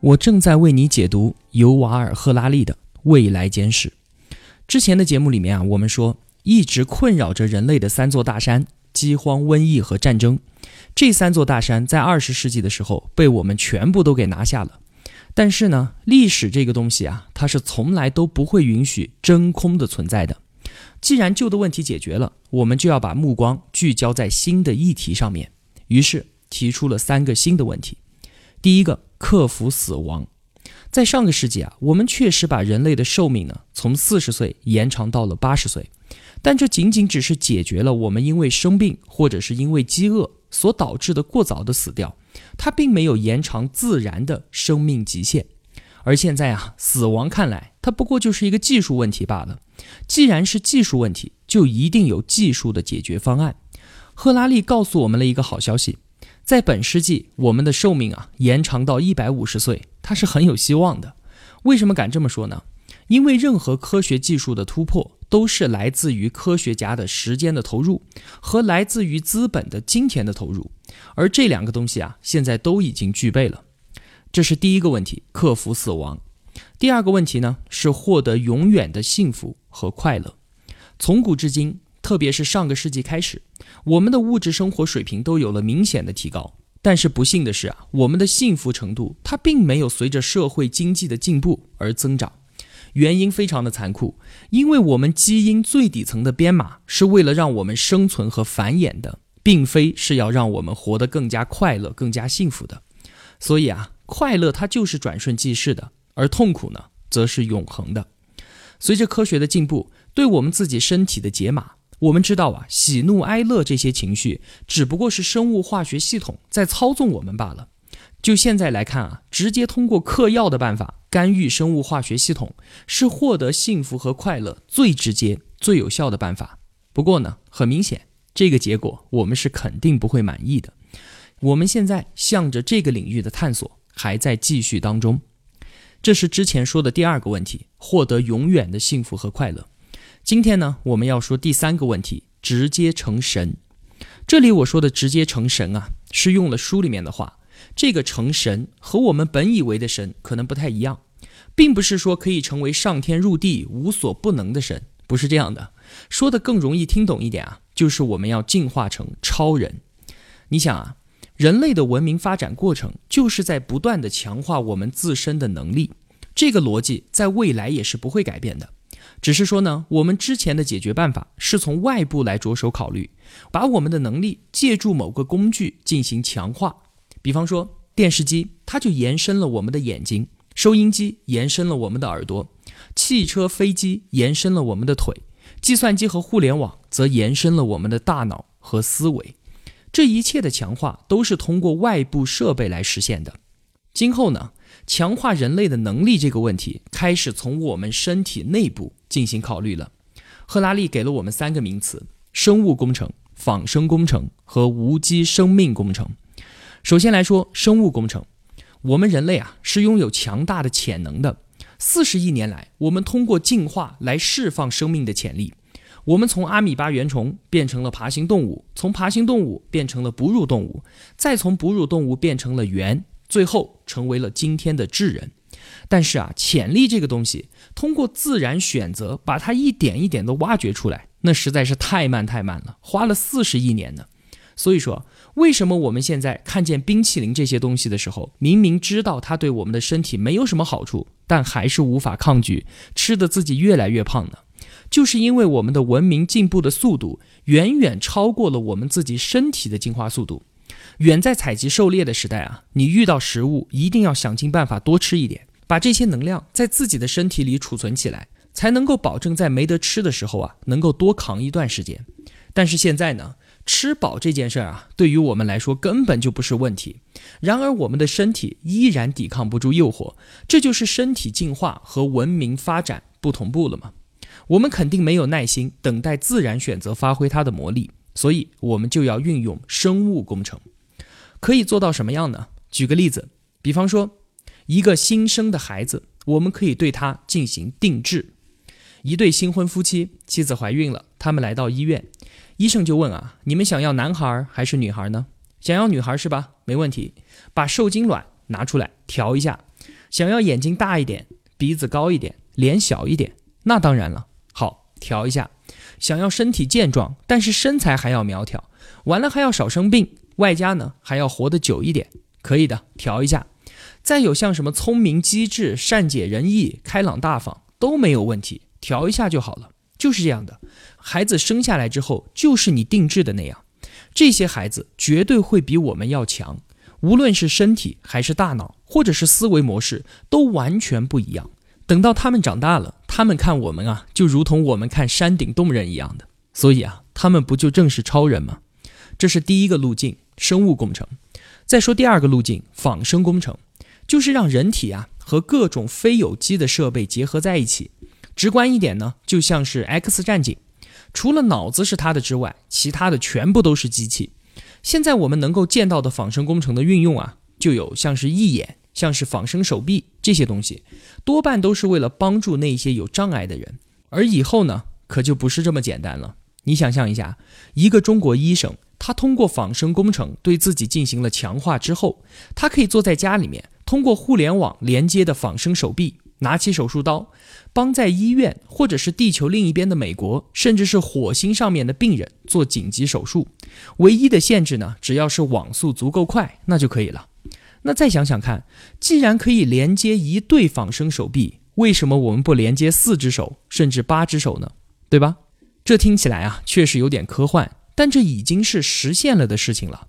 我正在为你解读尤瓦尔·赫拉利的《未来简史》。之前的节目里面啊，我们说一直困扰着人类的三座大山——饥荒、瘟疫和战争，这三座大山在二十世纪的时候被我们全部都给拿下了。但是呢，历史这个东西啊，它是从来都不会允许真空的存在的。既然旧的问题解决了，我们就要把目光聚焦在新的议题上面。于是提出了三个新的问题。第一个。克服死亡，在上个世纪啊，我们确实把人类的寿命呢从四十岁延长到了八十岁，但这仅仅只是解决了我们因为生病或者是因为饥饿所导致的过早的死掉，它并没有延长自然的生命极限。而现在啊，死亡看来它不过就是一个技术问题罢了。既然是技术问题，就一定有技术的解决方案。赫拉利告诉我们了一个好消息。在本世纪，我们的寿命啊延长到一百五十岁，它是很有希望的。为什么敢这么说呢？因为任何科学技术的突破，都是来自于科学家的时间的投入和来自于资本的金钱的投入，而这两个东西啊，现在都已经具备了。这是第一个问题，克服死亡。第二个问题呢，是获得永远的幸福和快乐。从古至今。特别是上个世纪开始，我们的物质生活水平都有了明显的提高。但是不幸的是啊，我们的幸福程度它并没有随着社会经济的进步而增长。原因非常的残酷，因为我们基因最底层的编码是为了让我们生存和繁衍的，并非是要让我们活得更加快乐、更加幸福的。所以啊，快乐它就是转瞬即逝的，而痛苦呢，则是永恒的。随着科学的进步，对我们自己身体的解码。我们知道啊，喜怒哀乐这些情绪只不过是生物化学系统在操纵我们罢了。就现在来看啊，直接通过嗑药的办法干预生物化学系统，是获得幸福和快乐最直接、最有效的办法。不过呢，很明显，这个结果我们是肯定不会满意的。我们现在向着这个领域的探索还在继续当中。这是之前说的第二个问题：获得永远的幸福和快乐。今天呢，我们要说第三个问题：直接成神。这里我说的直接成神啊，是用了书里面的话。这个成神和我们本以为的神可能不太一样，并不是说可以成为上天入地无所不能的神，不是这样的。说的更容易听懂一点啊，就是我们要进化成超人。你想啊，人类的文明发展过程就是在不断的强化我们自身的能力，这个逻辑在未来也是不会改变的。只是说呢，我们之前的解决办法是从外部来着手考虑，把我们的能力借助某个工具进行强化。比方说，电视机它就延伸了我们的眼睛，收音机延伸了我们的耳朵，汽车、飞机延伸了我们的腿，计算机和互联网则延伸了我们的大脑和思维。这一切的强化都是通过外部设备来实现的。今后呢？强化人类的能力这个问题，开始从我们身体内部进行考虑了。赫拉利给了我们三个名词：生物工程、仿生工程和无机生命工程。首先来说生物工程，我们人类啊是拥有强大的潜能的。四十亿年来，我们通过进化来释放生命的潜力。我们从阿米巴原虫变成了爬行动物，从爬行动物变成了哺乳动物，再从哺乳动物变成了猿。最后成为了今天的智人，但是啊，潜力这个东西，通过自然选择把它一点一点的挖掘出来，那实在是太慢太慢了，花了四十亿年呢。所以说，为什么我们现在看见冰淇淋这些东西的时候，明明知道它对我们的身体没有什么好处，但还是无法抗拒，吃的自己越来越胖呢？就是因为我们的文明进步的速度远远超过了我们自己身体的进化速度。远在采集狩猎的时代啊，你遇到食物一定要想尽办法多吃一点，把这些能量在自己的身体里储存起来，才能够保证在没得吃的时候啊，能够多扛一段时间。但是现在呢，吃饱这件事儿啊，对于我们来说根本就不是问题。然而，我们的身体依然抵抗不住诱惑，这就是身体进化和文明发展不同步了吗？我们肯定没有耐心等待自然选择发挥它的魔力，所以我们就要运用生物工程。可以做到什么样呢？举个例子，比方说，一个新生的孩子，我们可以对他进行定制。一对新婚夫妻，妻子怀孕了，他们来到医院，医生就问啊：“你们想要男孩还是女孩呢？”想要女孩是吧？没问题，把受精卵拿出来调一下。想要眼睛大一点，鼻子高一点，脸小一点，那当然了。好，调一下。想要身体健壮，但是身材还要苗条，完了还要少生病，外加呢还要活得久一点，可以的，调一下。再有像什么聪明机智、善解人意、开朗大方都没有问题，调一下就好了。就是这样的，孩子生下来之后就是你定制的那样。这些孩子绝对会比我们要强，无论是身体还是大脑，或者是思维模式，都完全不一样。等到他们长大了，他们看我们啊，就如同我们看山顶洞人一样的。所以啊，他们不就正是超人吗？这是第一个路径，生物工程。再说第二个路径，仿生工程，就是让人体啊和各种非有机的设备结合在一起。直观一点呢，就像是 X 战警。除了脑子是他的之外，其他的全部都是机器。现在我们能够见到的仿生工程的运用啊，就有像是义眼、像是仿生手臂这些东西，多半都是为了帮助那些有障碍的人。而以后呢，可就不是这么简单了。你想象一下，一个中国医生，他通过仿生工程对自己进行了强化之后，他可以坐在家里面，通过互联网连接的仿生手臂。拿起手术刀，帮在医院或者是地球另一边的美国，甚至是火星上面的病人做紧急手术。唯一的限制呢，只要是网速足够快，那就可以了。那再想想看，既然可以连接一对仿生手臂，为什么我们不连接四只手，甚至八只手呢？对吧？这听起来啊，确实有点科幻，但这已经是实现了的事情了。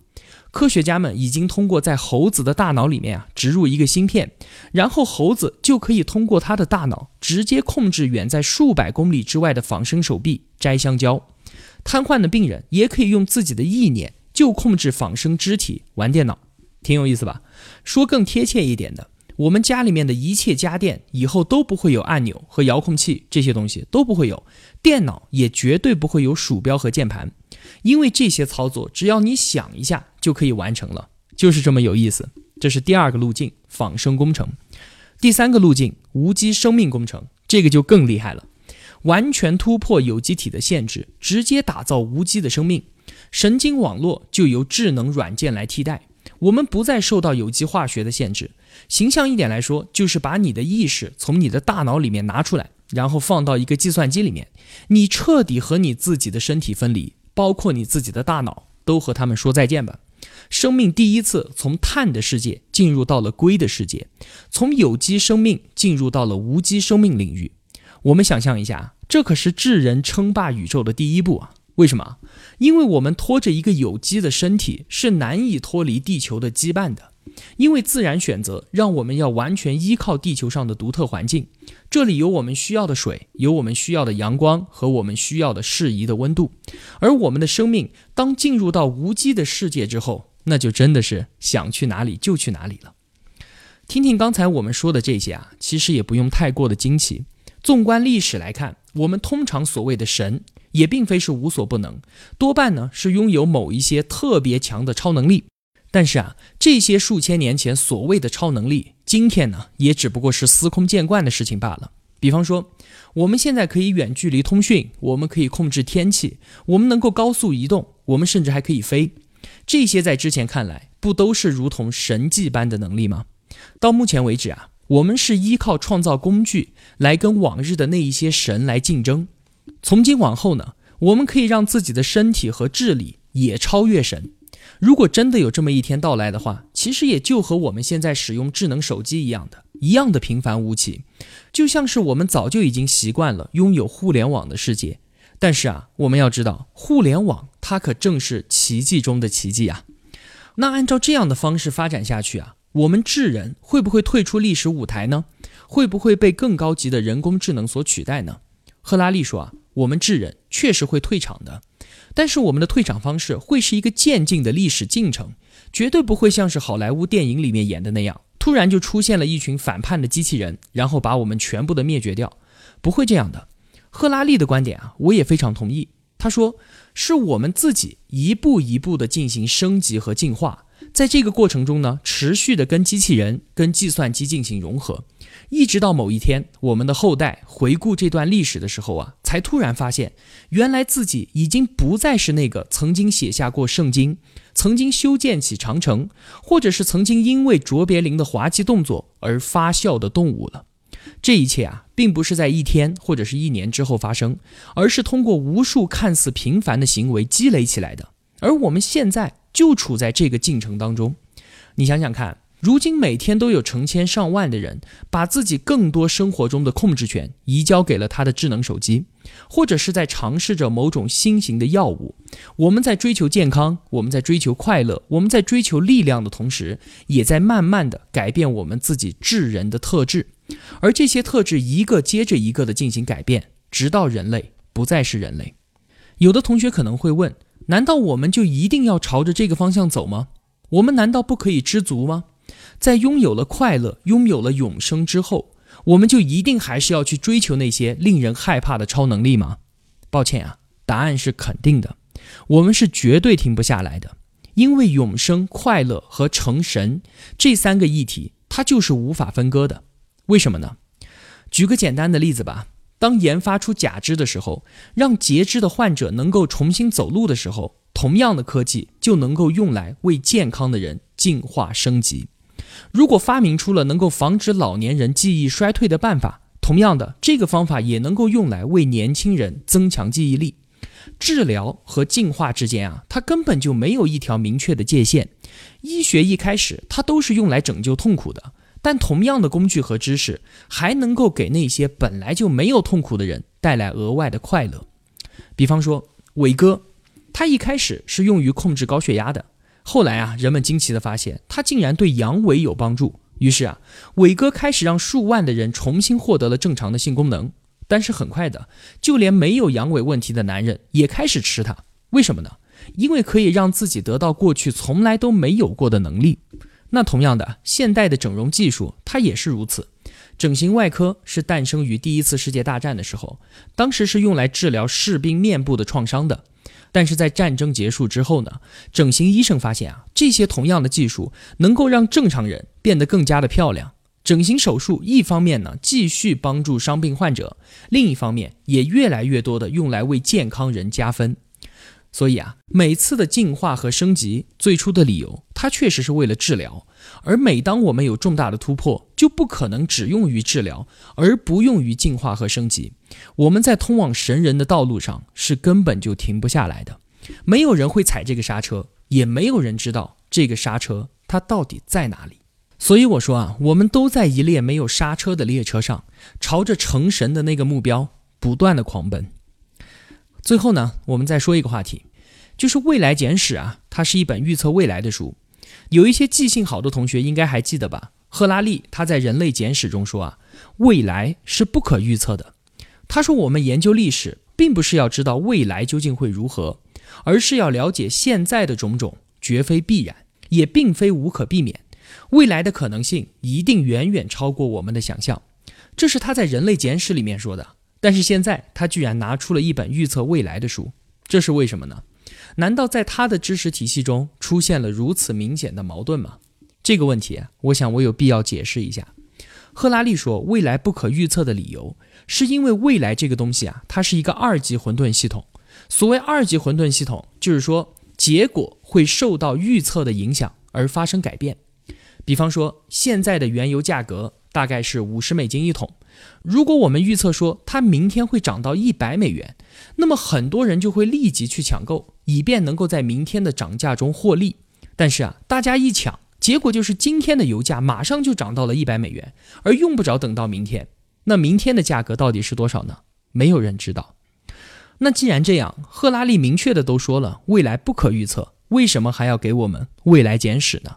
科学家们已经通过在猴子的大脑里面啊植入一个芯片，然后猴子就可以通过它的大脑直接控制远在数百公里之外的仿生手臂摘香蕉。瘫痪的病人也可以用自己的意念就控制仿生肢体玩电脑，挺有意思吧？说更贴切一点的，我们家里面的一切家电以后都不会有按钮和遥控器这些东西都不会有，电脑也绝对不会有鼠标和键盘。因为这些操作，只要你想一下就可以完成了，就是这么有意思。这是第二个路径，仿生工程。第三个路径，无机生命工程，这个就更厉害了，完全突破有机体的限制，直接打造无机的生命。神经网络就由智能软件来替代，我们不再受到有机化学的限制。形象一点来说，就是把你的意识从你的大脑里面拿出来，然后放到一个计算机里面，你彻底和你自己的身体分离。包括你自己的大脑，都和他们说再见吧。生命第一次从碳的世界进入到了硅的世界，从有机生命进入到了无机生命领域。我们想象一下，这可是智人称霸宇宙的第一步啊！为什么？因为我们拖着一个有机的身体是难以脱离地球的羁绊的。因为自然选择让我们要完全依靠地球上的独特环境，这里有我们需要的水，有我们需要的阳光和我们需要的适宜的温度。而我们的生命当进入到无机的世界之后，那就真的是想去哪里就去哪里了。听听刚才我们说的这些啊，其实也不用太过的惊奇。纵观历史来看，我们通常所谓的神也并非是无所不能，多半呢是拥有某一些特别强的超能力。但是啊，这些数千年前所谓的超能力，今天呢也只不过是司空见惯的事情罢了。比方说，我们现在可以远距离通讯，我们可以控制天气，我们能够高速移动，我们甚至还可以飞。这些在之前看来，不都是如同神迹般的能力吗？到目前为止啊，我们是依靠创造工具来跟往日的那一些神来竞争。从今往后呢，我们可以让自己的身体和智力也超越神。如果真的有这么一天到来的话，其实也就和我们现在使用智能手机一样的，一样的平凡无奇，就像是我们早就已经习惯了拥有互联网的世界。但是啊，我们要知道，互联网它可正是奇迹中的奇迹啊。那按照这样的方式发展下去啊，我们智人会不会退出历史舞台呢？会不会被更高级的人工智能所取代呢？赫拉利说啊，我们智人确实会退场的。但是我们的退场方式会是一个渐进的历史进程，绝对不会像是好莱坞电影里面演的那样，突然就出现了一群反叛的机器人，然后把我们全部的灭绝掉，不会这样的。赫拉利的观点啊，我也非常同意。他说，是我们自己一步一步的进行升级和进化。在这个过程中呢，持续的跟机器人、跟计算机进行融合，一直到某一天，我们的后代回顾这段历史的时候啊，才突然发现，原来自己已经不再是那个曾经写下过圣经、曾经修建起长城，或者是曾经因为卓别林的滑稽动作而发笑的动物了。这一切啊，并不是在一天或者是一年之后发生，而是通过无数看似平凡的行为积累起来的。而我们现在。就处在这个进程当中，你想想看，如今每天都有成千上万的人把自己更多生活中的控制权移交给了他的智能手机，或者是在尝试着某种新型的药物。我们在追求健康，我们在追求快乐，我们在追求力量的同时，也在慢慢的改变我们自己智人的特质，而这些特质一个接着一个的进行改变，直到人类不再是人类。有的同学可能会问。难道我们就一定要朝着这个方向走吗？我们难道不可以知足吗？在拥有了快乐、拥有了永生之后，我们就一定还是要去追求那些令人害怕的超能力吗？抱歉啊，答案是肯定的。我们是绝对停不下来的，因为永生、快乐和成神这三个议题，它就是无法分割的。为什么呢？举个简单的例子吧。当研发出假肢的时候，让截肢的患者能够重新走路的时候，同样的科技就能够用来为健康的人进化升级。如果发明出了能够防止老年人记忆衰退的办法，同样的，这个方法也能够用来为年轻人增强记忆力。治疗和进化之间啊，它根本就没有一条明确的界限。医学一开始，它都是用来拯救痛苦的。但同样的工具和知识，还能够给那些本来就没有痛苦的人带来额外的快乐。比方说，伟哥，他一开始是用于控制高血压的，后来啊，人们惊奇的发现，他竟然对阳痿有帮助。于是啊，伟哥开始让数万的人重新获得了正常的性功能。但是很快的，就连没有阳痿问题的男人也开始吃它。为什么呢？因为可以让自己得到过去从来都没有过的能力。那同样的，现代的整容技术它也是如此。整形外科是诞生于第一次世界大战的时候，当时是用来治疗士兵面部的创伤的。但是在战争结束之后呢，整形医生发现啊，这些同样的技术能够让正常人变得更加的漂亮。整形手术一方面呢继续帮助伤病患者，另一方面也越来越多的用来为健康人加分。所以啊，每次的进化和升级，最初的理由，它确实是为了治疗。而每当我们有重大的突破，就不可能只用于治疗，而不用于进化和升级。我们在通往神人的道路上，是根本就停不下来的。没有人会踩这个刹车，也没有人知道这个刹车它到底在哪里。所以我说啊，我们都在一列没有刹车的列车上，朝着成神的那个目标不断的狂奔。最后呢，我们再说一个话题，就是《未来简史》啊，它是一本预测未来的书。有一些记性好的同学应该还记得吧？赫拉利他在《人类简史》中说啊，未来是不可预测的。他说，我们研究历史，并不是要知道未来究竟会如何，而是要了解现在的种种，绝非必然，也并非无可避免。未来的可能性一定远远超过我们的想象。这是他在《人类简史》里面说的。但是现在他居然拿出了一本预测未来的书，这是为什么呢？难道在他的知识体系中出现了如此明显的矛盾吗？这个问题，我想我有必要解释一下。赫拉利说，未来不可预测的理由，是因为未来这个东西啊，它是一个二级混沌系统。所谓二级混沌系统，就是说结果会受到预测的影响而发生改变。比方说，现在的原油价格大概是五十美金一桶。如果我们预测说它明天会涨到一百美元，那么很多人就会立即去抢购，以便能够在明天的涨价中获利。但是啊，大家一抢，结果就是今天的油价马上就涨到了一百美元，而用不着等到明天。那明天的价格到底是多少呢？没有人知道。那既然这样，赫拉利明确的都说了未来不可预测，为什么还要给我们未来简史呢？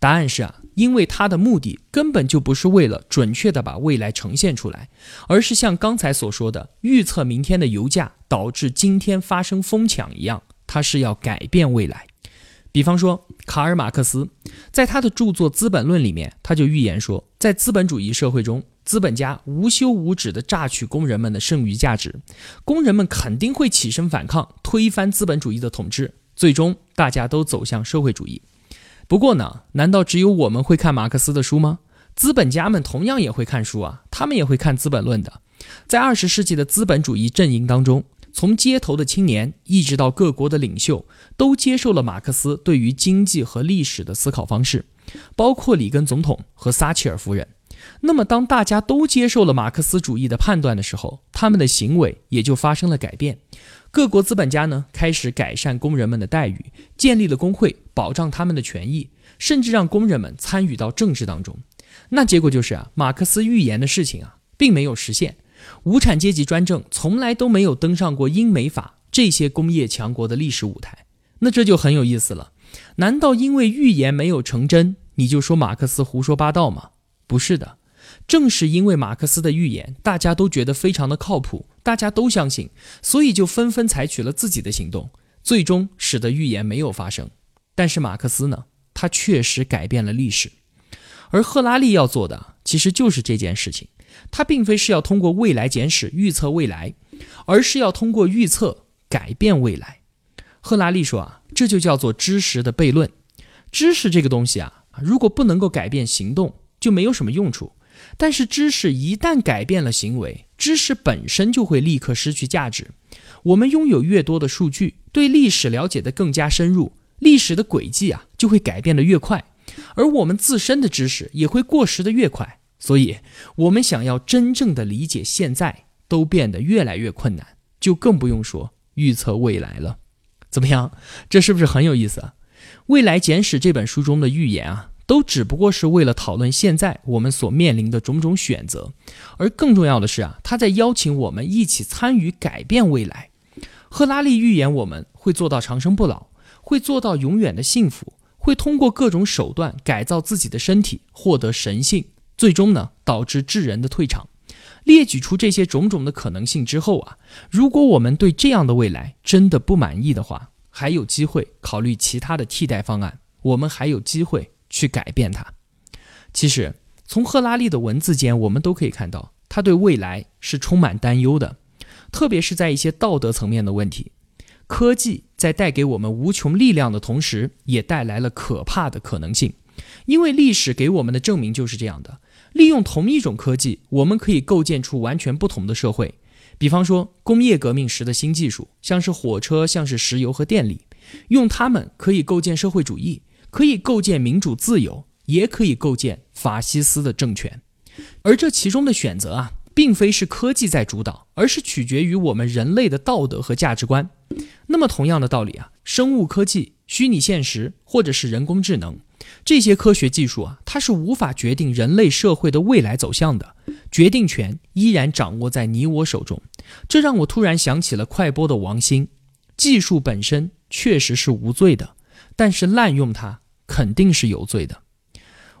答案是啊。因为它的目的根本就不是为了准确的把未来呈现出来，而是像刚才所说的预测明天的油价导致今天发生疯抢一样，它是要改变未来。比方说，卡尔马克思在他的著作《资本论》里面，他就预言说，在资本主义社会中，资本家无休无止地榨取工人们的剩余价值，工人们肯定会起身反抗，推翻资本主义的统治，最终大家都走向社会主义。不过呢，难道只有我们会看马克思的书吗？资本家们同样也会看书啊，他们也会看《资本论》的。在二十世纪的资本主义阵营当中。从街头的青年一直到各国的领袖，都接受了马克思对于经济和历史的思考方式，包括里根总统和撒切尔夫人。那么，当大家都接受了马克思主义的判断的时候，他们的行为也就发生了改变。各国资本家呢，开始改善工人们的待遇，建立了工会，保障他们的权益，甚至让工人们参与到政治当中。那结果就是啊，马克思预言的事情啊，并没有实现。无产阶级专政从来都没有登上过英美法这些工业强国的历史舞台，那这就很有意思了。难道因为预言没有成真，你就说马克思胡说八道吗？不是的，正是因为马克思的预言，大家都觉得非常的靠谱，大家都相信，所以就纷纷采取了自己的行动，最终使得预言没有发生。但是马克思呢，他确实改变了历史，而赫拉利要做的其实就是这件事情。他并非是要通过未来简史预测未来，而是要通过预测改变未来。赫拉利说啊，这就叫做知识的悖论。知识这个东西啊，如果不能够改变行动，就没有什么用处。但是知识一旦改变了行为，知识本身就会立刻失去价值。我们拥有越多的数据，对历史了解的更加深入，历史的轨迹啊就会改变的越快，而我们自身的知识也会过时的越快。所以，我们想要真正的理解现在，都变得越来越困难，就更不用说预测未来了。怎么样？这是不是很有意思啊？《未来简史》这本书中的预言啊，都只不过是为了讨论现在我们所面临的种种选择，而更重要的是啊，他在邀请我们一起参与改变未来。赫拉利预言我们会做到长生不老，会做到永远的幸福，会通过各种手段改造自己的身体，获得神性。最终呢，导致智人的退场。列举出这些种种的可能性之后啊，如果我们对这样的未来真的不满意的话，还有机会考虑其他的替代方案。我们还有机会去改变它。其实，从赫拉利的文字间，我们都可以看到，他对未来是充满担忧的，特别是在一些道德层面的问题。科技在带给我们无穷力量的同时，也带来了可怕的可能性，因为历史给我们的证明就是这样的。利用同一种科技，我们可以构建出完全不同的社会。比方说，工业革命时的新技术，像是火车，像是石油和电力，用它们可以构建社会主义，可以构建民主自由，也可以构建法西斯的政权。而这其中的选择啊，并非是科技在主导，而是取决于我们人类的道德和价值观。那么，同样的道理啊，生物科技、虚拟现实，或者是人工智能。这些科学技术啊，它是无法决定人类社会的未来走向的，决定权依然掌握在你我手中。这让我突然想起了快播的王兴。技术本身确实是无罪的，但是滥用它肯定是有罪的。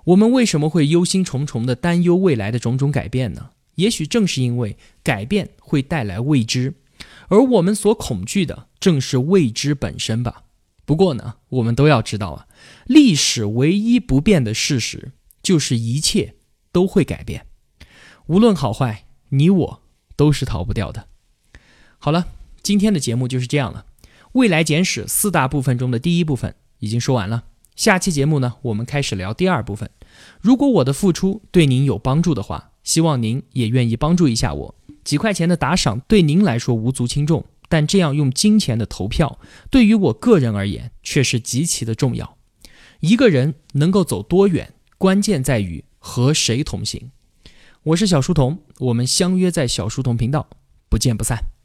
我们为什么会忧心忡忡地担忧未来的种种改变呢？也许正是因为改变会带来未知，而我们所恐惧的正是未知本身吧。不过呢，我们都要知道啊，历史唯一不变的事实就是一切都会改变，无论好坏，你我都是逃不掉的。好了，今天的节目就是这样了。未来简史四大部分中的第一部分已经说完了，下期节目呢，我们开始聊第二部分。如果我的付出对您有帮助的话，希望您也愿意帮助一下我，几块钱的打赏对您来说无足轻重。但这样用金钱的投票，对于我个人而言却是极其的重要。一个人能够走多远，关键在于和谁同行。我是小书童，我们相约在小书童频道，不见不散。